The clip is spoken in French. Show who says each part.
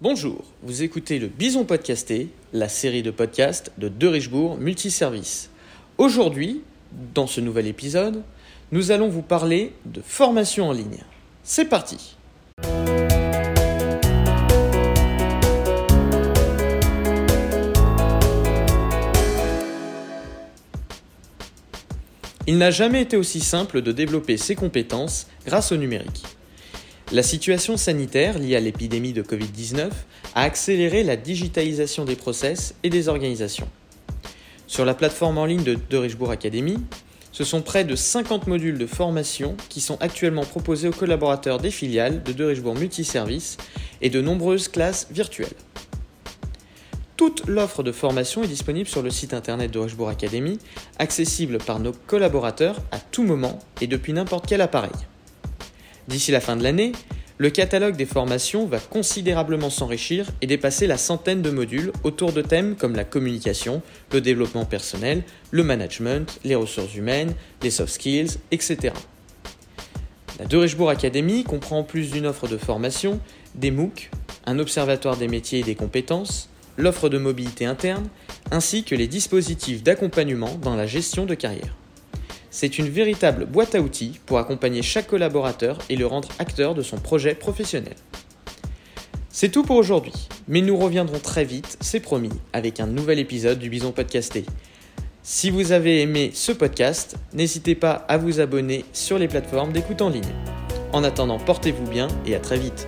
Speaker 1: Bonjour, vous écoutez le Bison Podcasté, la série de podcasts de De Richebourg Multiservice. Aujourd'hui, dans ce nouvel épisode, nous allons vous parler de formation en ligne. C'est parti Il n'a jamais été aussi simple de développer ses compétences grâce au numérique. La situation sanitaire liée à l'épidémie de Covid-19 a accéléré la digitalisation des process et des organisations. Sur la plateforme en ligne de De Richebourg Academy, ce sont près de 50 modules de formation qui sont actuellement proposés aux collaborateurs des filiales de De Richebourg Multiservice et de nombreuses classes virtuelles. Toute l'offre de formation est disponible sur le site internet de Richebourg Academy, accessible par nos collaborateurs à tout moment et depuis n'importe quel appareil. D'ici la fin de l'année, le catalogue des formations va considérablement s'enrichir et dépasser la centaine de modules autour de thèmes comme la communication, le développement personnel, le management, les ressources humaines, les soft skills, etc. La De Richebourg Academy comprend en plus d'une offre de formation des MOOC, un observatoire des métiers et des compétences, l'offre de mobilité interne, ainsi que les dispositifs d'accompagnement dans la gestion de carrière. C'est une véritable boîte à outils pour accompagner chaque collaborateur et le rendre acteur de son projet professionnel. C'est tout pour aujourd'hui, mais nous reviendrons très vite, c'est promis, avec un nouvel épisode du Bison Podcasté. Si vous avez aimé ce podcast, n'hésitez pas à vous abonner sur les plateformes d'écoute en ligne. En attendant, portez-vous bien et à très vite.